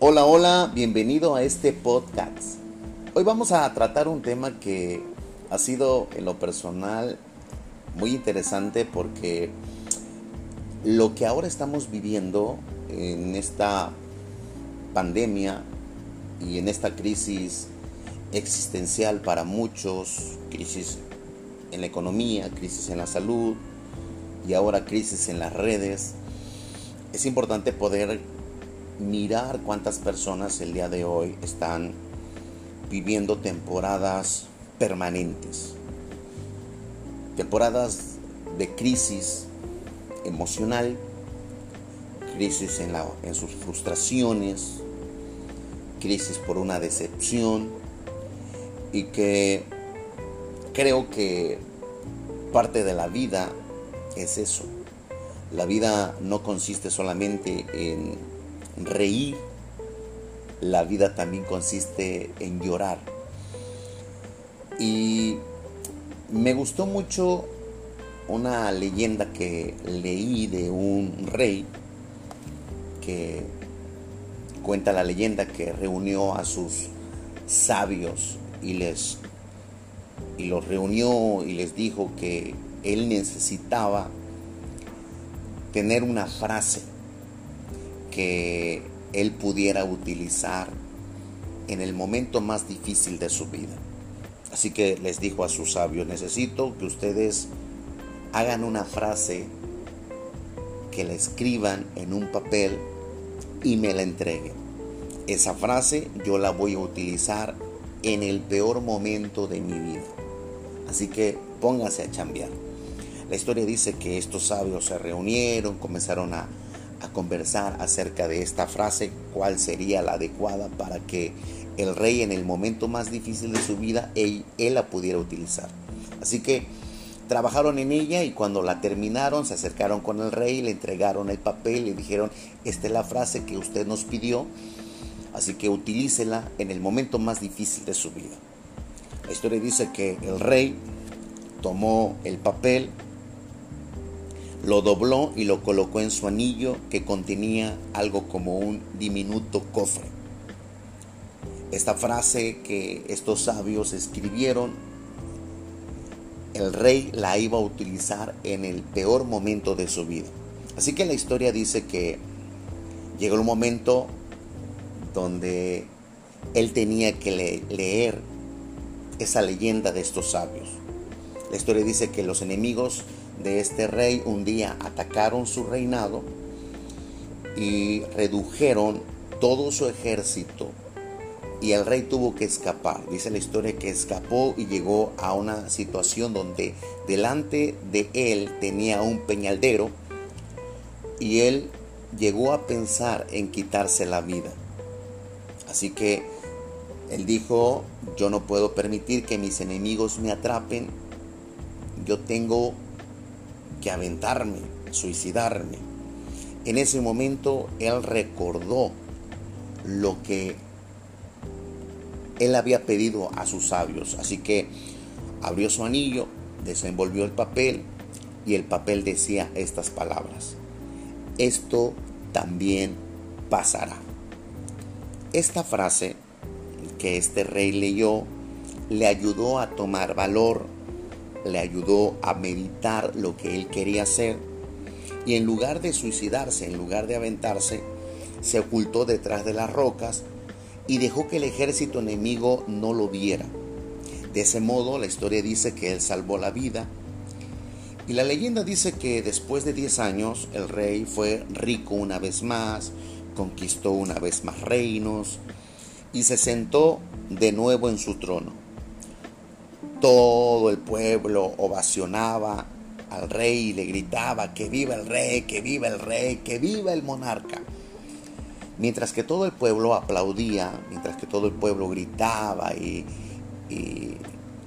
Hola, hola, bienvenido a este podcast. Hoy vamos a tratar un tema que ha sido en lo personal muy interesante porque lo que ahora estamos viviendo en esta pandemia y en esta crisis existencial para muchos, crisis en la economía, crisis en la salud y ahora crisis en las redes, es importante poder mirar cuántas personas el día de hoy están viviendo temporadas permanentes, temporadas de crisis emocional, crisis en, la, en sus frustraciones, crisis por una decepción y que creo que parte de la vida es eso. La vida no consiste solamente en reír, la vida también consiste en llorar. Y me gustó mucho una leyenda que leí de un rey que cuenta la leyenda que reunió a sus sabios y les y los reunió y les dijo que él necesitaba tener una frase que él pudiera utilizar en el momento más difícil de su vida. Así que les dijo a sus sabios, necesito que ustedes hagan una frase que la escriban en un papel y me la entreguen. Esa frase yo la voy a utilizar en el peor momento de mi vida. Así que póngase a chambear. La historia dice que estos sabios se reunieron, comenzaron a a conversar acerca de esta frase, cuál sería la adecuada para que el rey en el momento más difícil de su vida, él, él la pudiera utilizar. Así que trabajaron en ella y cuando la terminaron se acercaron con el rey, le entregaron el papel, le dijeron, esta es la frase que usted nos pidió, así que utilícela en el momento más difícil de su vida. La historia dice que el rey tomó el papel, lo dobló y lo colocó en su anillo que contenía algo como un diminuto cofre. Esta frase que estos sabios escribieron, el rey la iba a utilizar en el peor momento de su vida. Así que la historia dice que llegó un momento donde él tenía que leer esa leyenda de estos sabios. La historia dice que los enemigos de este rey un día atacaron su reinado y redujeron todo su ejército y el rey tuvo que escapar. Dice la historia que escapó y llegó a una situación donde delante de él tenía un peñaldero y él llegó a pensar en quitarse la vida. Así que él dijo, yo no puedo permitir que mis enemigos me atrapen, yo tengo que aventarme, suicidarme. En ese momento él recordó lo que él había pedido a sus sabios. Así que abrió su anillo, desenvolvió el papel y el papel decía estas palabras. Esto también pasará. Esta frase que este rey leyó le ayudó a tomar valor le ayudó a meditar lo que él quería hacer y en lugar de suicidarse, en lugar de aventarse, se ocultó detrás de las rocas y dejó que el ejército enemigo no lo viera. De ese modo, la historia dice que él salvó la vida. Y la leyenda dice que después de 10 años, el rey fue rico una vez más, conquistó una vez más reinos y se sentó de nuevo en su trono. Todo el pueblo ovacionaba al rey y le gritaba, que viva el rey, que viva el rey, que viva el monarca. Mientras que todo el pueblo aplaudía, mientras que todo el pueblo gritaba y, y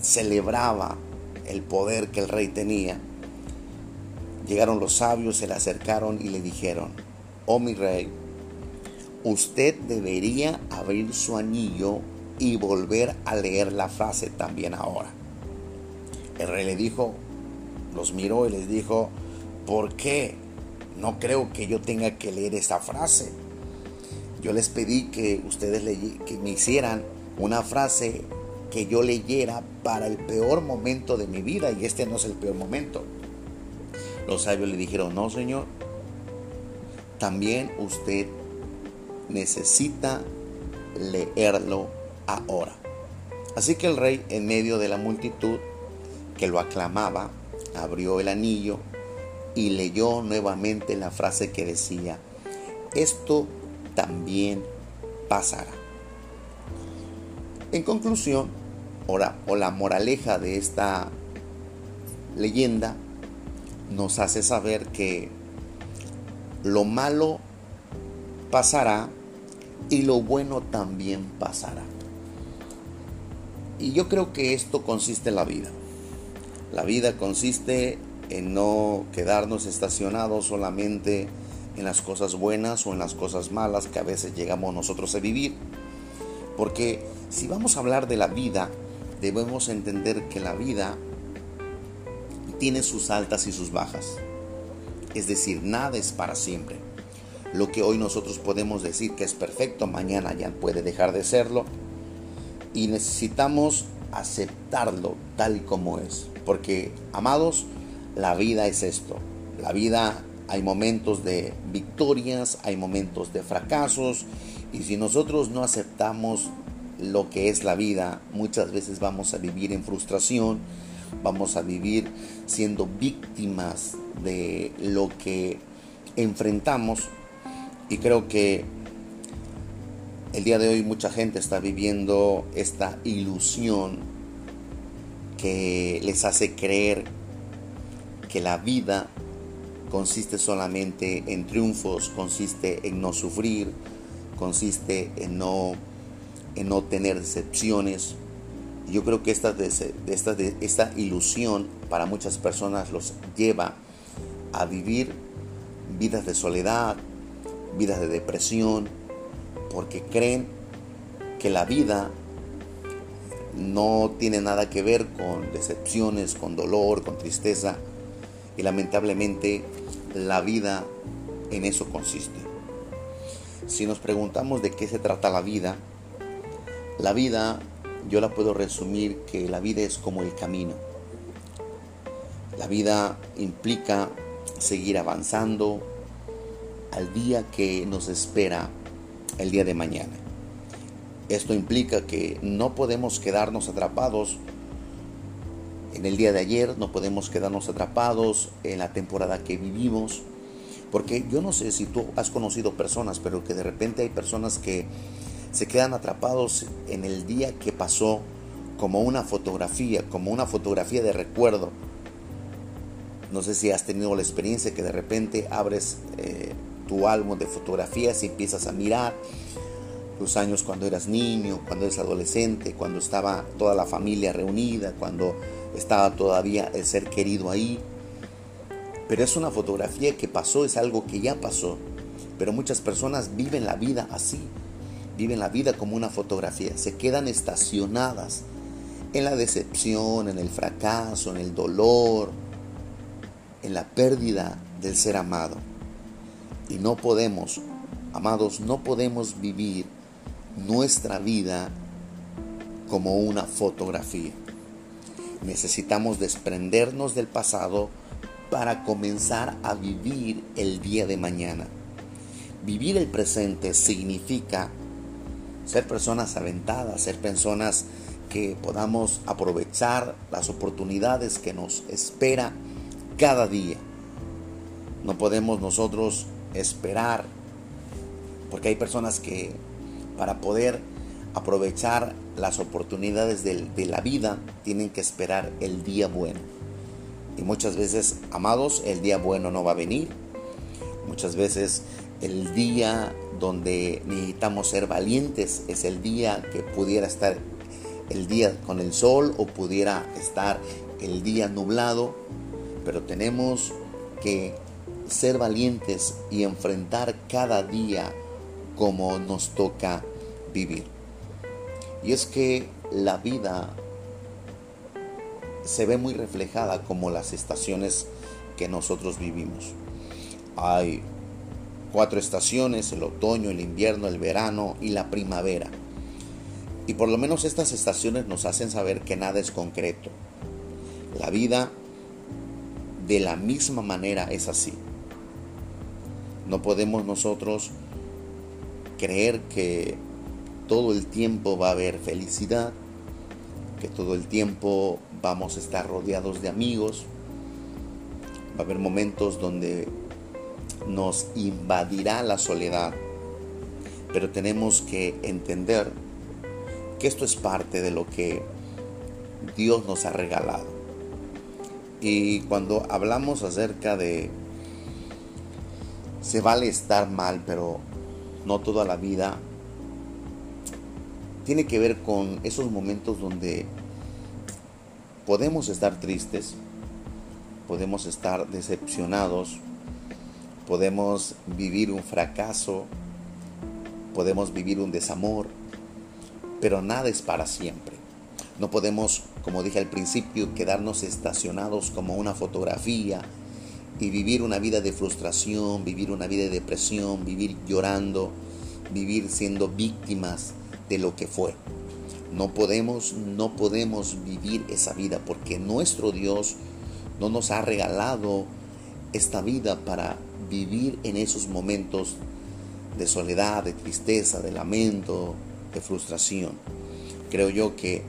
celebraba el poder que el rey tenía, llegaron los sabios, se le acercaron y le dijeron, oh mi rey, usted debería abrir su anillo y volver a leer la frase también ahora. El rey le dijo, los miró y les dijo, ¿por qué? No creo que yo tenga que leer esa frase. Yo les pedí que ustedes que me hicieran una frase que yo leyera para el peor momento de mi vida y este no es el peor momento. Los sabios le dijeron, no señor, también usted necesita leerlo ahora. Así que el rey, en medio de la multitud que lo aclamaba, abrió el anillo y leyó nuevamente la frase que decía, esto también pasará. En conclusión, o la moraleja de esta leyenda nos hace saber que lo malo pasará y lo bueno también pasará. Y yo creo que esto consiste en la vida. La vida consiste en no quedarnos estacionados solamente en las cosas buenas o en las cosas malas que a veces llegamos nosotros a vivir. Porque si vamos a hablar de la vida, debemos entender que la vida tiene sus altas y sus bajas. Es decir, nada es para siempre. Lo que hoy nosotros podemos decir que es perfecto, mañana ya puede dejar de serlo. Y necesitamos aceptarlo tal como es. Porque, amados, la vida es esto. La vida hay momentos de victorias, hay momentos de fracasos. Y si nosotros no aceptamos lo que es la vida, muchas veces vamos a vivir en frustración, vamos a vivir siendo víctimas de lo que enfrentamos y creo que el día de hoy mucha gente está viviendo esta ilusión que les hace creer que la vida consiste solamente en triunfos, consiste en no sufrir, consiste en no, en no tener decepciones, yo creo que esta, esta, esta ilusión para muchas personas los lleva a vivir vidas de soledad, vidas de depresión, porque creen que la vida no tiene nada que ver con decepciones, con dolor, con tristeza, y lamentablemente la vida en eso consiste. Si nos preguntamos de qué se trata la vida, la vida yo la puedo resumir que la vida es como el camino. La vida implica seguir avanzando al día que nos espera el día de mañana. Esto implica que no podemos quedarnos atrapados en el día de ayer, no podemos quedarnos atrapados en la temporada que vivimos, porque yo no sé si tú has conocido personas, pero que de repente hay personas que se quedan atrapados en el día que pasó como una fotografía, como una fotografía de recuerdo. No sé si has tenido la experiencia que de repente abres eh, tu álbum de fotografías y empiezas a mirar los años cuando eras niño, cuando eres adolescente, cuando estaba toda la familia reunida, cuando estaba todavía el ser querido ahí. Pero es una fotografía que pasó, es algo que ya pasó. Pero muchas personas viven la vida así, viven la vida como una fotografía, se quedan estacionadas en la decepción, en el fracaso, en el dolor, en la pérdida del ser amado. Y no podemos, amados, no podemos vivir nuestra vida como una fotografía. Necesitamos desprendernos del pasado para comenzar a vivir el día de mañana. Vivir el presente significa ser personas aventadas, ser personas que podamos aprovechar las oportunidades que nos espera cada día. No podemos nosotros esperar, porque hay personas que para poder aprovechar las oportunidades de, la vida tienen que esperar el día bueno. Y muchas veces, amados, el día bueno no va a venir. Muchas veces el día donde necesitamos ser valientes es el día que pudiera estar el día con el sol o pudiera estar el día nublado, pero tenemos que ser valientes y enfrentar cada día como nos toca vivir. Y es que la vida se ve muy reflejada como las estaciones que nosotros vivimos. Hay cuatro estaciones, el otoño, el invierno, el verano y la primavera. Y por lo menos estas estaciones nos hacen saber que nada es concreto. La vida de la misma manera es así. No podemos nosotros creer que todo el tiempo va a haber felicidad, que todo el tiempo vamos a estar rodeados de amigos. Va a haber momentos donde nos invadirá la soledad, pero tenemos que entender que esto es parte de lo que Dios nos ha regalado. Y cuando hablamos acerca de se vale estar mal, pero no toda la vida, tiene que ver con esos momentos donde podemos estar tristes, podemos estar decepcionados, podemos vivir un fracaso, podemos vivir un desamor, pero nada es para siempre. No podemos, como dije al principio, quedarnos estacionados como una fotografía y vivir una vida de frustración, vivir una vida de depresión, vivir llorando, vivir siendo víctimas de lo que fue. No podemos, no podemos vivir esa vida porque nuestro Dios no nos ha regalado esta vida para vivir en esos momentos de soledad, de tristeza, de lamento, de frustración. Creo yo que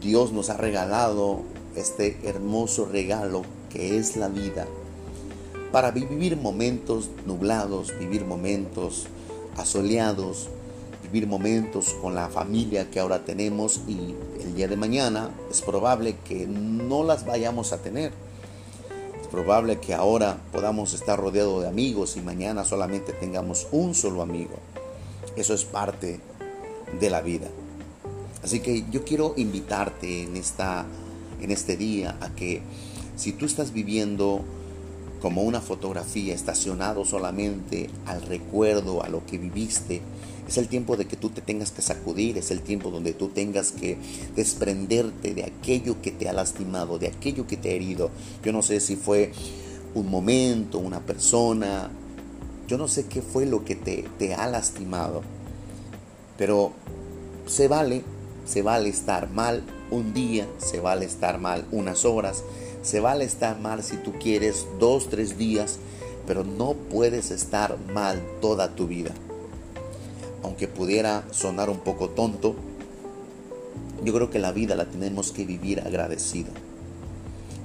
Dios nos ha regalado este hermoso regalo que es la vida para vivir momentos nublados, vivir momentos asoleados, vivir momentos con la familia que ahora tenemos y el día de mañana es probable que no las vayamos a tener. Es probable que ahora podamos estar rodeados de amigos y mañana solamente tengamos un solo amigo. Eso es parte de la vida. Así que yo quiero invitarte en, esta, en este día a que si tú estás viviendo como una fotografía estacionado solamente al recuerdo, a lo que viviste, es el tiempo de que tú te tengas que sacudir, es el tiempo donde tú tengas que desprenderte de aquello que te ha lastimado, de aquello que te ha herido. Yo no sé si fue un momento, una persona, yo no sé qué fue lo que te, te ha lastimado, pero se vale, se vale estar mal un día, se vale estar mal unas horas, se vale estar mal si tú quieres dos, tres días, pero no puedes estar mal toda tu vida. Aunque pudiera sonar un poco tonto, yo creo que la vida la tenemos que vivir agradecido.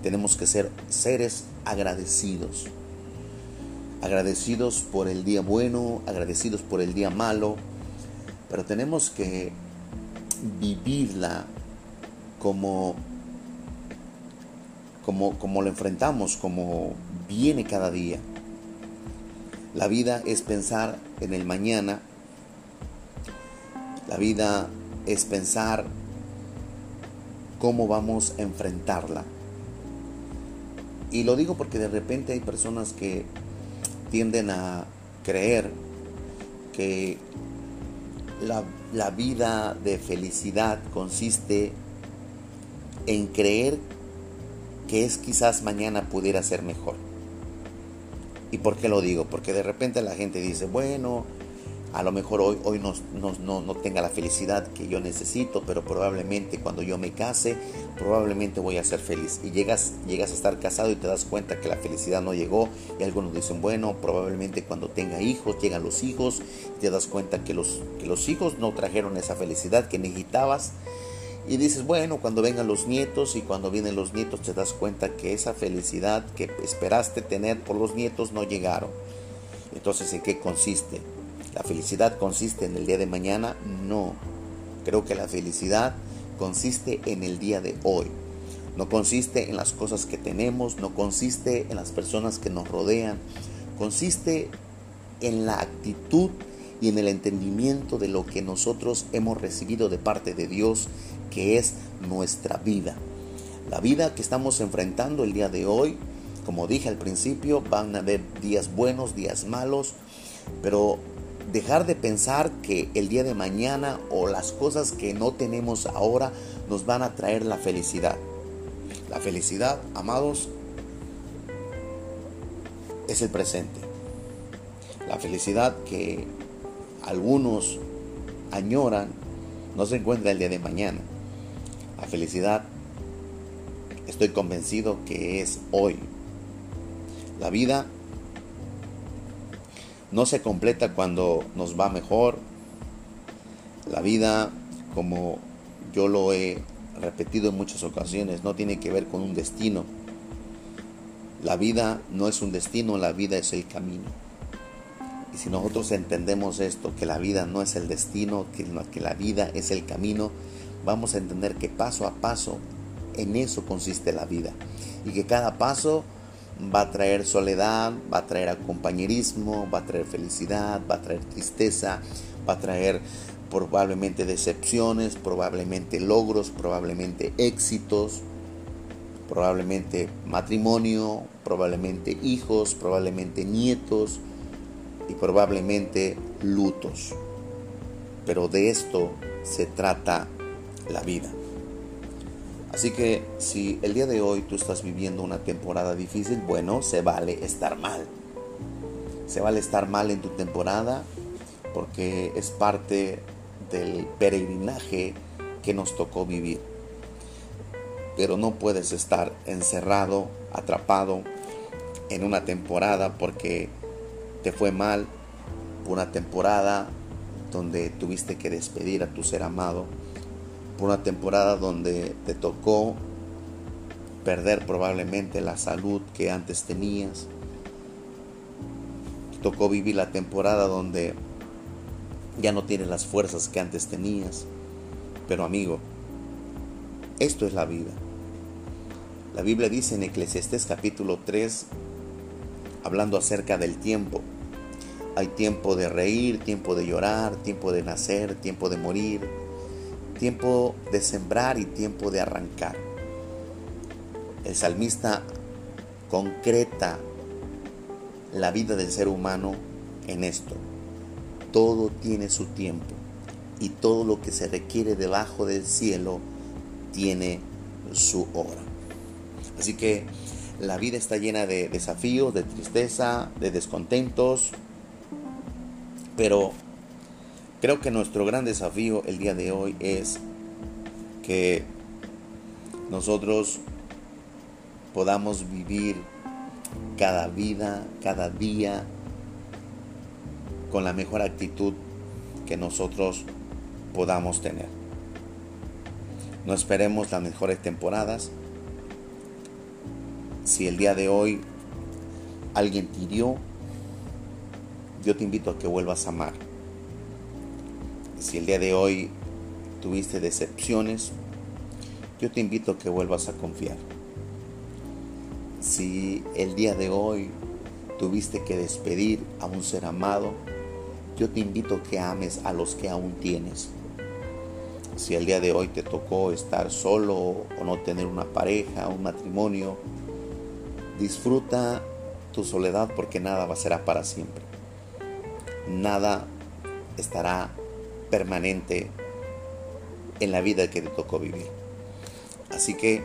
Tenemos que ser seres agradecidos agradecidos por el día bueno, agradecidos por el día malo, pero tenemos que vivirla como, como, como lo enfrentamos, como viene cada día. La vida es pensar en el mañana, la vida es pensar cómo vamos a enfrentarla. Y lo digo porque de repente hay personas que tienden a creer que la, vida de felicidad consiste en creer que es quizás mañana pudiera ser mejor. ¿Y por qué lo digo? Porque de repente la gente dice, bueno, a lo mejor hoy, hoy no, no, tenga la felicidad que yo necesito, pero probablemente cuando yo me case, probablemente voy a ser feliz. Y llegas, llegas a estar casado y te das cuenta que la felicidad no llegó. Y algunos dicen, bueno, probablemente cuando tenga hijos, llegan los hijos, te das cuenta que los, que los hijos no trajeron esa felicidad que necesitabas. Y dices, bueno, cuando vengan los nietos y cuando vienen los nietos te das cuenta que esa felicidad que esperaste tener por los nietos no llegaron. Entonces, ¿en qué consiste? ¿La felicidad consiste en el día de mañana? No. Creo que la felicidad consiste en el día de hoy. No consiste en las cosas que tenemos, no consiste en las personas que nos rodean. Consiste en la actitud y en el entendimiento de lo que nosotros hemos recibido de parte de Dios, que es nuestra vida. La vida que estamos enfrentando el día de hoy, como dije al principio, van a haber días buenos, días malos, pero dejar de pensar que el día de mañana o las cosas que no tenemos ahora nos van a traer la felicidad. La felicidad, amados, es el presente. La felicidad que algunos añoran no se encuentra el día de mañana. La felicidad estoy convencido que es hoy. La vida no se completa cuando nos va mejor. La vida, como yo lo he repetido en muchas ocasiones, no tiene que ver con un destino. La vida no es un destino, la vida es el camino. Y si nosotros entendemos esto, que la vida no es el destino, que, la vida es el camino, vamos a entender que paso a paso en eso consiste la vida. Y que cada paso va a traer soledad, va a traer acompañerismo, va a traer felicidad, va a traer tristeza, va a traer probablemente decepciones, probablemente logros, probablemente éxitos, probablemente matrimonio, probablemente hijos, probablemente nietos y probablemente lutos. Pero de esto se trata la vida. Así que si el día de hoy tú estás viviendo una temporada difícil, bueno, se vale estar mal. Se vale estar mal en tu temporada porque es parte del peregrinaje que nos tocó vivir. Pero no puedes estar encerrado, atrapado en una temporada porque te fue mal, una temporada donde tuviste que despedir a tu ser amado, por una temporada donde te tocó perder probablemente la salud que antes tenías. Te tocó vivir la temporada donde ya no tienes las fuerzas que antes tenías. Pero amigo, esto es la vida. La Biblia dice en Eclesiastés capítulo 3, hablando acerca del tiempo. Hay tiempo de reír, tiempo de llorar, tiempo de nacer, tiempo de morir, tiempo de sembrar y tiempo de arrancar. El salmista concreta la vida del ser humano en esto. Todo tiene su tiempo y todo lo que se requiere debajo del cielo tiene su hora. Así que la vida está llena de desafíos, de tristeza, de descontentos, pero Creo que nuestro gran desafío el día de hoy es que nosotros podamos vivir cada vida, cada día con la mejor actitud que nosotros podamos tener. No esperemos las mejores temporadas. Si el día de hoy alguien te hirió, yo te invito a que vuelvas a amar si el día de hoy tuviste decepciones, yo te invito a que vuelvas a confiar. Si el día de hoy tuviste que despedir a un ser amado, yo te invito a que ames a los que aún tienes. Si el día de hoy te tocó estar solo o no tener una pareja, un matrimonio, disfruta tu soledad porque nada va a ser para siempre. Nada estará permanente en la vida que te tocó vivir. Así que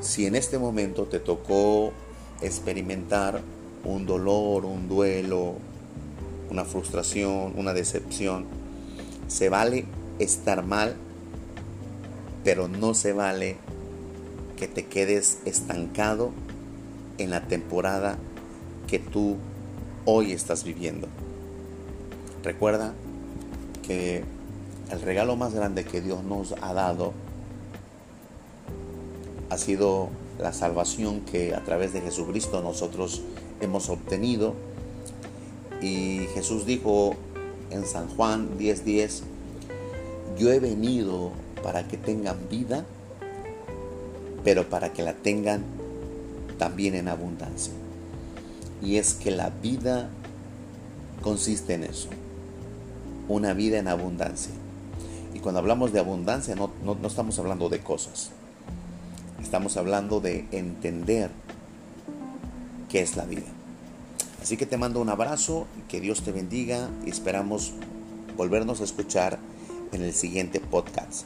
si en este momento te tocó experimentar un dolor, un duelo, una frustración, una decepción, se vale estar mal, pero no se vale que te quedes estancado en la temporada que tú hoy estás viviendo. Recuerda que el regalo más grande que Dios nos ha dado ha sido la salvación que a través de Jesucristo nosotros hemos obtenido. Y Jesús dijo en San Juan 10:10, yo he venido para que tengan vida, pero para que la tengan también en abundancia. Y es que la vida consiste en eso, una vida en abundancia. Y cuando hablamos de abundancia no, no, estamos hablando de cosas, estamos hablando de entender qué es la vida. Así que te mando un abrazo, que Dios te bendiga y esperamos volvernos a escuchar en el siguiente podcast.